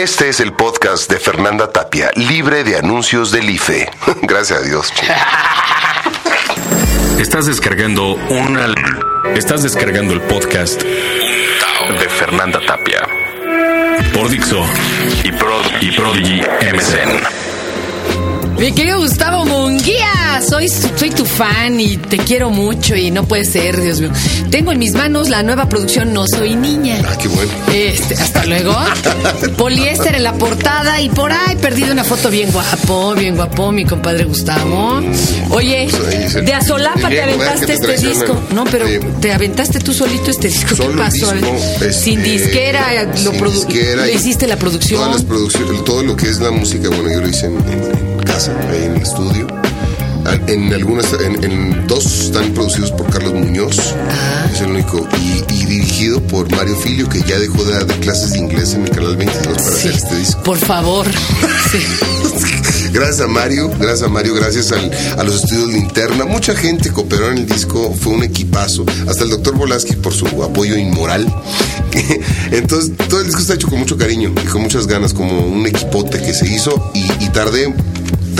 Este es el podcast de Fernanda Tapia, libre de anuncios del IFE. Gracias a Dios. Estás descargando una. Estás descargando el podcast de Fernanda Tapia por Dixo y, Prod, y Prodigy MSN. Mi querido Gustavo Munguía, soy, soy tu fan y te quiero mucho y no puede ser, Dios mío. Tengo en mis manos la nueva producción No Soy Niña. Ah, qué bueno. Este, hasta luego. Poliéster en la portada y por ahí perdido una foto bien guapo, bien guapo, mi compadre Gustavo. Oye, Pues de Azolapa te aventaste este disco. No, pero te aventaste tú solito este disco. ¿Qué pasó? disco, este, Sin disquera, lo sin le hiciste la producción. Todas las producciones, todo lo que es la música, bueno, yo lo hice en- en casa, ahí en el estudio. Ah, En algunas, en, en dos están producidos por Carlos Muñoz, Ah. es el único, y, y dirigido por Mario Filio, que ya dejó de dar de clases de inglés en el canal 22 para Sí, hacer este disco. por favor. Sí. Gracias a Mario, gracias a Mario, gracias al- a los estudios Linterna. Mucha gente cooperó en el disco, fue un equipazo. Hasta el doctor Volaski por su apoyo inmoral. Entonces, todo el disco está hecho con mucho cariño y con muchas ganas, como un equipote que se hizo y, y tardé.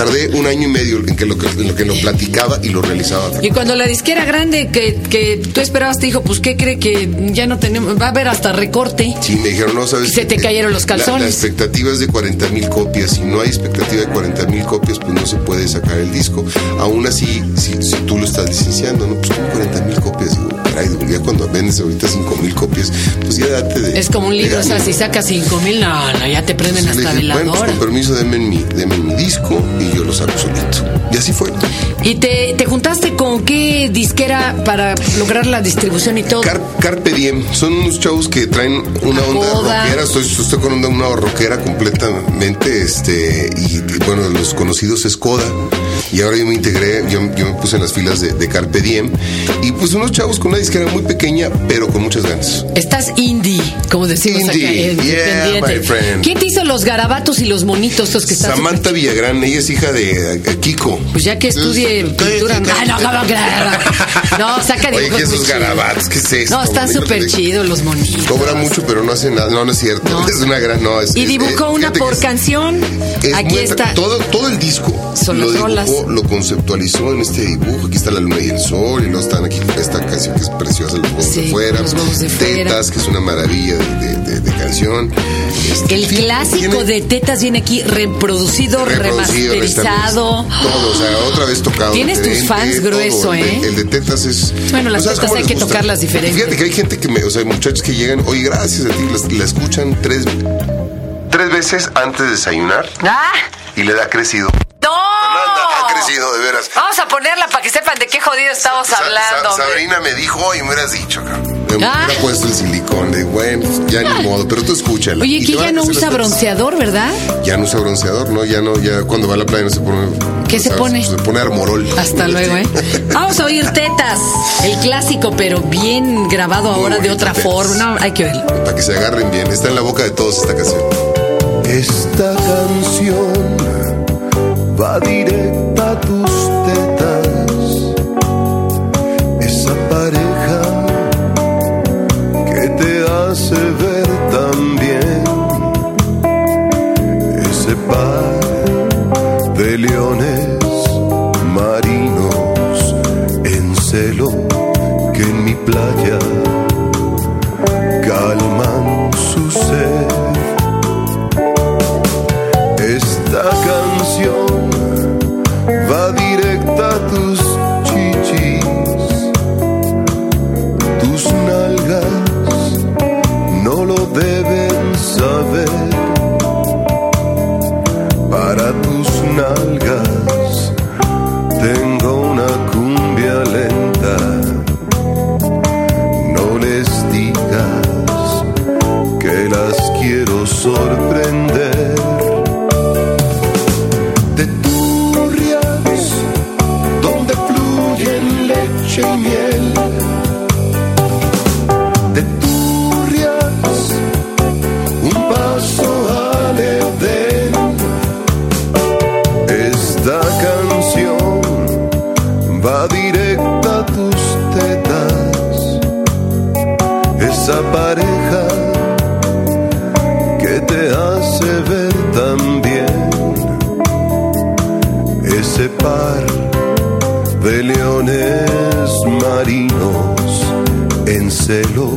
Tardé un año y medio en que lo, que, en lo que lo platicaba y lo realizaba. Y cuando la disquera grande que, que tú esperabas te dijo, pues ¿qué cree que ya no tenemos? Va a haber hasta recorte. Sí, me dijeron, no, sabes. Y se te qué? cayeron los La- calzones. La, expectativa es de 40 mil copias. Si no hay expectativa de 40 mil copias, pues no se puede sacar el disco. Aún así, si, si tú lo estás licenciando, ¿no? Pues como 40 mil copias. Ya cuando vendes ahorita 5 mil copias, pues ya date de. Es como un libro, de o sea, si sacas cinco mil, no, no, ya te prenden Entonces hasta dije, bueno, pues con permiso, denme mi, denme mi disco y yo lo saco solito. Y así fue. ¿Y te, te juntaste con qué disquera para lograr la distribución y todo? Car- Carpe Diem, son unos chavos que traen una onda Acoda. rockera, estoy, estoy con una, una rockera completamente, este, y, y, bueno, los conocidos es Coda. Y ahora yo me integré, yo, yo me puse en las filas de, de Carpe Diem. Y pues unos chavos con una disquera muy pequeña, pero con muchas ganas. Estás indie, como decimos Indie, acá. eh, yeah, my friend. ¿Quién te hizo los garabatos y los monitos estos que están? Samantha Villagrán, ella es hija de Kiko. Pues ya que estudie pintura. Ay, no, no, no, no, no. No, saca Oye, dibujos ¿qué muy esos garabatos? ¿Qué es esto? No, están súper no chidos los monitos. Cobra mucho, pero no hace nada. No, no es cierto. No. Es una gran. No, es, Y dibujó una por canción. Es Aquí muy- está. Todo, todo el disco Son lo dibujó, lo conceptualizó en este dibujo. Aquí está la luna y el sol, y luego están aquí esta canción que es preciosa, los huevos Sí, de fuera. Los huevos de fuera. Tetas, que es una maravilla de, de- de- de canción. Este, El clásico tiene de tetas viene aquí reproducido, reproducido, Todo, o sea, otra vez tocado. Tienes tus fans todo. grueso, El de- ¿eh? El de tetas es. Bueno, las ¿sabes tetas hay que gusta? tocarlas diferente. Fíjate que hay gente que me, o sea, muchachos que llegan, oye, gracias a ti, la escuchan tres, tres veces antes de desayunar ¡Ah! y le da crecido. ¡No! Fernanda, ha crecido, de veras. Vamos a ponerla para que sepan de qué jodido estamos Sa- hablando. Sa-. Sabrina me dijo, oye, me hubieras dicho, cabrón. Me Ah. hubiera puesto el silicón. De, bueno, ya ni modo, pero tú escúchala. Oye, que ya no usa bronceador, ¿verdad? Ya no usa bronceador, ¿no? Ya no, ya cuando va a la playa no se pone. ¿Qué se ¿sabes? pone? Se pone armorol. Hasta luego, ¿eh? Vamos a oír tetas. El clásico, pero bien grabado ahora de otra Tetas. forma. No, hay que verlo. Para que se agarren bien. Está en la boca de todos esta canción. Esta canción sorprender. Ese par de leones marinos en celo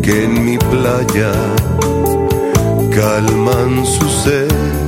que en mi playa calman su sed.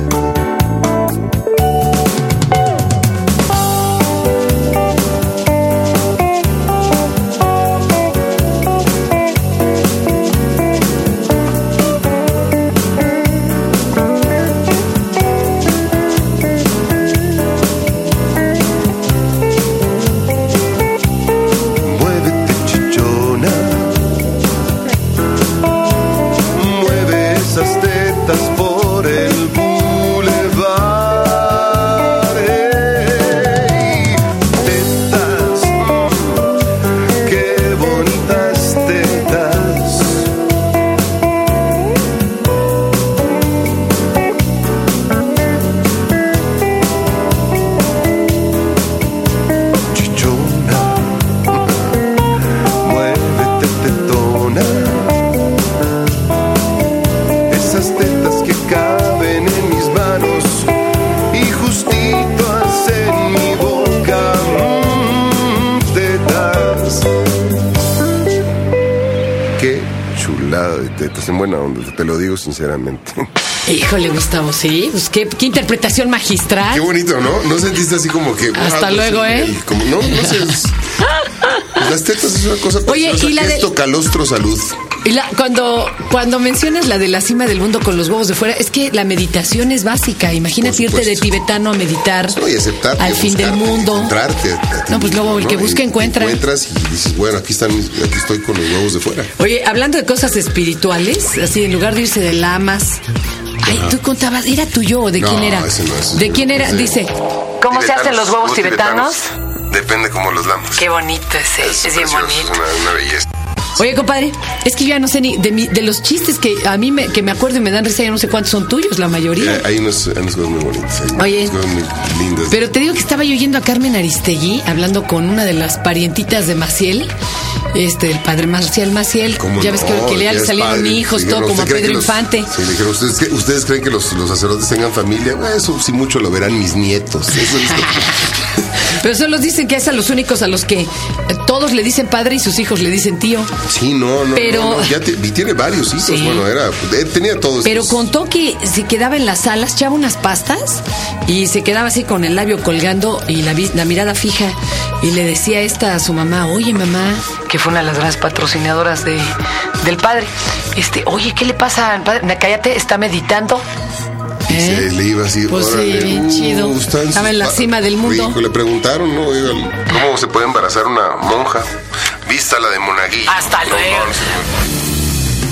Chulada de tetas, en buena onda, te lo digo sinceramente. Híjole, Gustavo, sí. Pues qué, qué interpretación Qué magistral. bonito, ¿no? ¿No sentiste así como que... Hasta luego, ¿eh? como- no, no sé. las tetas es una cosa Oye, y la ¿Qué de- es calostro salud? Y la- cuando, cuando mencionas la de la cima del mundo con los huevos de fuera, es que la meditación es básica. Imagínate irte de tibetano a meditar No, y aceptarte. al fin del mundo. Encontrarte. a- a ti No, pues luego el que busca Y encuentra. Encuentras y dices, bueno, aquí están, mis- aquí estoy con los huevos de fuera. Oye, hablando de cosas espirituales, así en lugar de irse de lamas. Ay, tú contabas, ¿era tuyo o de No, quién era? ese no es- ¿De quién era? ese- Dice, ¿cómo se hacen los huevos tibetanos? Depende cómo los damos. Qué bonito ese, es, bien precioso, bonito. Es una, una belleza. Oye, compadre, es que yo ya no sé ni de, mi- de los chistes que a mí me, que me acuerdo y me dan risa, ya no sé cuántos son tuyos, la mayoría. Eh, Hay unos, hay cosas muy bonitas. Hay Oye. unas cosas muy lindas. Pero te digo que estaba yo oyendo a Carmen Aristegui hablando con una de las parientitas de Maciel, este, el padre Marcial Maciel. ¿Cómo Ya ves que, no? que le Ya es salieron padre. hijos, Dijeron, todo como a ¿usted cree Pedro que los- Infante. Sí, le dijeron, ¿ustedes, creen- ¿ustedes creen que los, los sacerdotes tengan familia? Bueno, Eso sí mucho lo verán mis nietos. Eso es- Pero solo dicen que es a los únicos a los que eh, todos le dicen padre y sus hijos le dicen tío. sí, no, no. Pero- no, no, ya te- y tiene varios hijos. Sí. Bueno, era, eh, tenía todos. Pero estos- contó que se quedaba en las salas, echaba unas pastas y se quedaba así con el labio colgando y la, mirada fija y le decía esta a su mamá, oye mamá, que fue una de las grandes patrocinadoras de, del padre, este, oye, ¿qué le pasa al padre? Cállate, está meditando. Y ¿Eh? se le iba así. Pues sí, órale, bien chido. está Estaba en la cima del mundo. Rico, le preguntaron, ¿no? Oigan, ¿cómo se puede embarazar una monja? Vista la de Monaguillo. Hasta No, luego.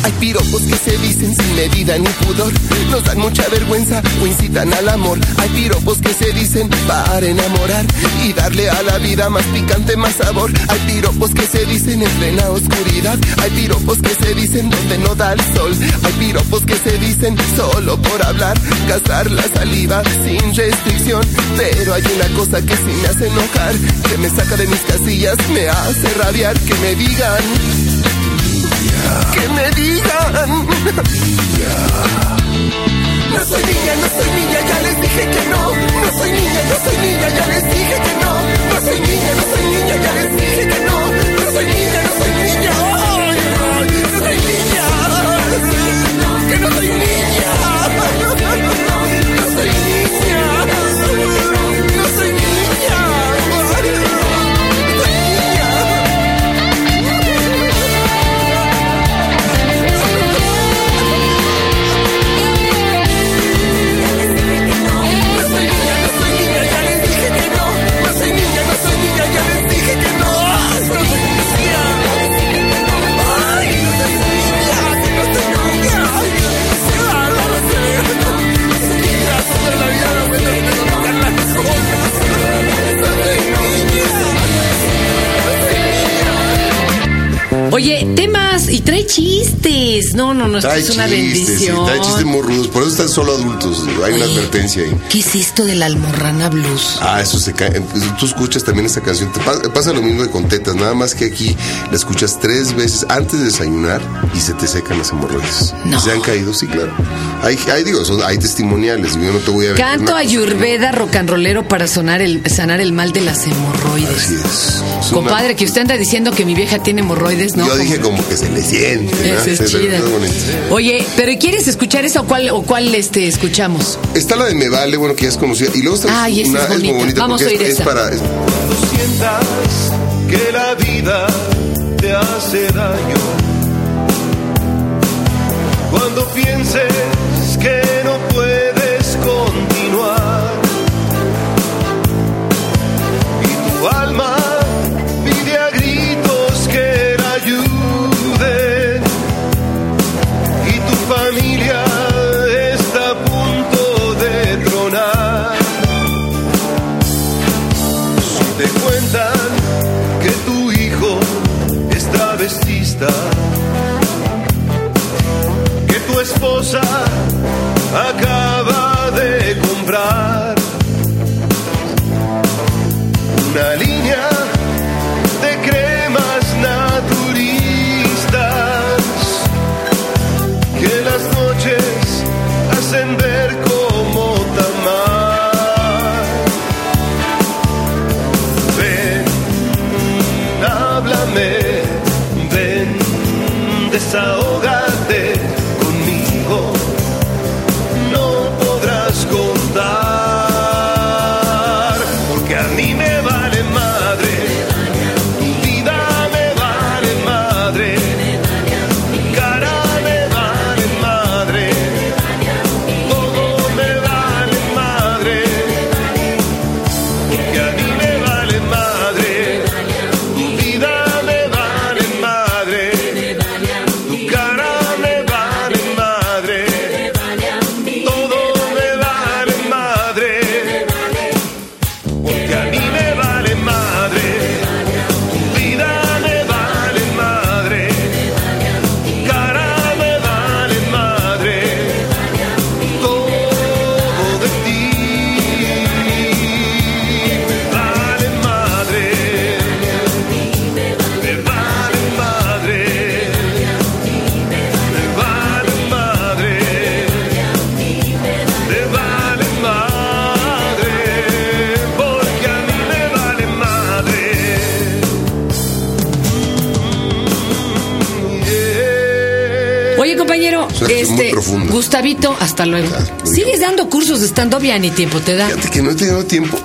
Hay piropos que se dicen sin medida ni pudor, nos dan mucha vergüenza o incitan al amor. Hay piropos que se dicen para enamorar y darle a la vida más picante, más sabor. Hay piropos que se dicen en plena oscuridad. Hay piropos que se dicen donde no da el sol. Hay piropos que se dicen solo por hablar, gastar la saliva sin restricción. Pero hay una cosa que sí me hace enojar, que me saca de mis casillas, me hace rabiar, que me digan que me digan. No soy niña, no soy niña, ya les dije que no. No soy niña, no soy niña, ya les dije que no. No soy niña, no soy niña, ya les dije que no. Niña, no soy niña. Chistes. No, no, no, esto Trae es una chistes, sí, bendición. trae chistes muy rudos. Por eso están solo adultos. Hay una advertencia ahí. ¿Qué es esto de la almorrana blues? Ah, eso se cae. Tú escuchas también esta canción. Te pa- pasa lo mismo que con tetas, nada más que aquí la escuchas tres veces antes de desayunar y se te secan las hemorroides. No. ¿Se han caído? Sí, claro. Hay, hay digo, son- hay testimoniales. Yo no te voy a Canto ayurveda rock and rollero para sonar el, sanar el mal de las no- hemorroides. Así es. Es una- Compadre, que usted anda diciendo que mi vieja tiene hemorroides, ¿no? Yo dije como que se le siente. ¿no? Esa es Sí, pero chida. Es bonito. Oye, pero ¿quieres escuchar esa o cuál, o cuál este, escuchamos? Está la de Me Vale, bueno, que ya es conocida. Y luego está Ay, una, es muy bonita. Vamos porque a oír es, es para. es- Cuando sientas que la vida te hace daño. Cuando pienses que que tu esposa acaba de comprar so Gustavito, hasta luego. ¿Sigues dando cursos de stand-up ya ni tiempo te da? Fíjate que no he tenido tiempo.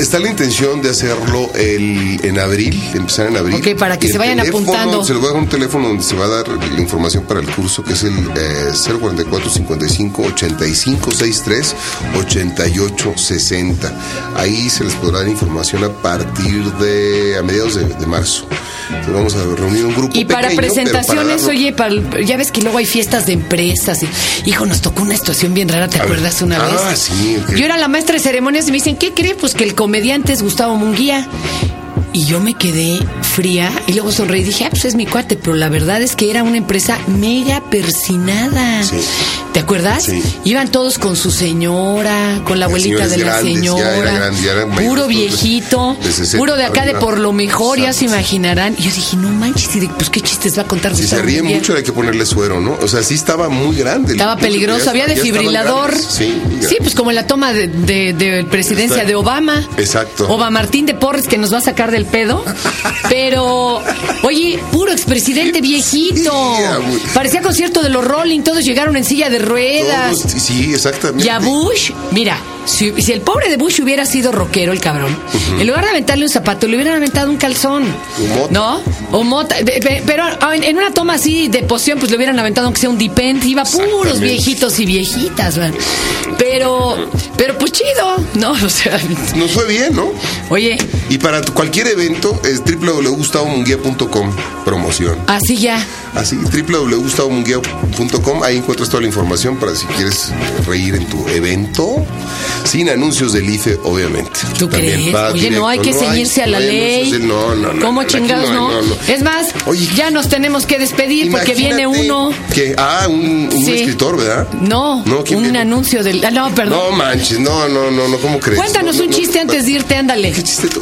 Está la intención de hacerlo el, en abril, empezar en abril. Ok, para que se vayan teléfono, apuntando. Se lo voy a dar un teléfono donde se va a dar la información para el curso, que es el eh, 044 55 85 63 88 60. Ahí se les podrá dar información a partir de a mediados de, de marzo. Entonces vamos a reunir un grupo Y para pequeño, presentaciones, oye, para ya ves que luego hay fiestas de empresas. y- hijo, nos tocó una situación bien rara, ¿te A ver. acuerdas una Ah, vez? sí, ok. Yo era la maestra de ceremonias y me dicen, ¿qué cree? Pues que el comediante es Gustavo Munguía. Y yo me quedé fría y luego sonreí y dije, ah, pues es mi cuate, pero la verdad es que era una empresa mega persinada. Sí. ¿Te acuerdas? Sí. Iban todos con su señora, con la abuelita de la grandes, ya señora, era grande, ya mayores, puro de- viejito, de 60 puro de acá de por lo mejor, ya se imaginarán. Y yo dije, no manches, y de- pues qué chistes va a contar Si se ríe mucho hay que ponerle suero, ¿no? O sea, sí estaba muy grande. Estaba peligroso, ya- había desfibrilador. Sí, Sí, pues como la toma de, de- de presidencia de Obama. Exacto. Obama Martín de Porres que nos va a sacar del pedo. Pero, oye, puro expresidente viejito. Parecía concierto de los Rolling, todos llegaron en silla de ruedas. Todos- sí, exactamente. Y a Bush, mira, si, si el pobre de Bush hubiera sido rockero, el cabrón, en lugar de aventarle un zapato, le hubieran aventado un calzón. O mota. ¿No? O mota. Pero ah, en una toma así de poción, pues le hubieran aventado aunque sea un dipend. Iba puros viejitos y viejitas, man. Pero, pero pues chido, ¿no? O sea, Nos fue bien, ¿no? oye, Y para cualquier evento es www.gustavomunguía.com promoción. así ya. Así, www.gustavomunguía.com. Ahí encuentras toda la información para si quieres reír en tu evento. Sin anuncios del IFE, obviamente. ¿Tú También crees? Oye, no hay que ceñirse a la no ley. anuncios No, no, no. ¿Cómo chingados no? hay, Es más, Oye, ya nos tenemos que despedir porque viene uno. Que, ah, un, un Sí. escritor, ¿verdad? No, No, ¿quién un viene? anuncio del. ah, no, perdón. No manches, no, no, no, no, ¿cómo crees? Cuéntanos No, un no, chiste no, antes de irte, ándale. ¿Qué chiste tú?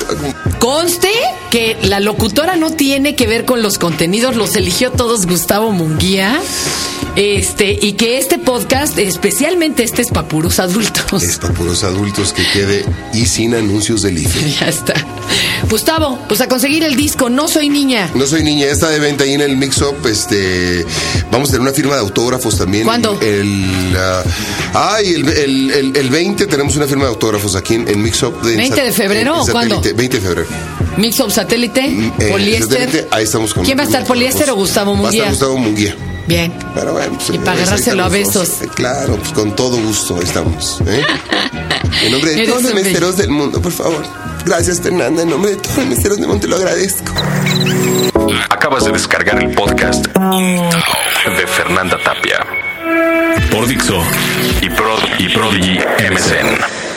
Conste que la locutora no tiene que ver con los contenidos, los eligió todos Gustavo Munguía. Este, y que este podcast, especialmente este es para puros adultos. Es para puros adultos que quede y sin anuncios del IFE. Ya está. Gustavo, pues a conseguir el disco, no soy niña. No soy niña, está de venta ahí en el Mix Up. Este, vamos a tener una firma de autógrafos también. ¿Cuándo? El, ah, ay, el, el, el- el 20 tenemos una firma de autógrafos aquí en, en Mix Up. ¿20 de febrero en o cuándo? satélite, 20 de febrero. Mix of satélite, Eh, poliéster. satélite, ahí estamos con ¿Quién va a estar, poliéster o Gustavo Va a Munguía? estar Gustavo Munguía. Bien. Pero bueno, pues, Y para agarrárselo a dos. besos. Eh, Claro, pues con todo gusto, ahí estamos. ¿eh? En nombre de todos los mesteros del mundo, por favor. Gracias, Fernanda. En nombre de todos los mesteros del mundo, te lo agradezco. Acabas de descargar el podcast de Fernanda Tapia por Dixo y, Prod y Prodigy MSN.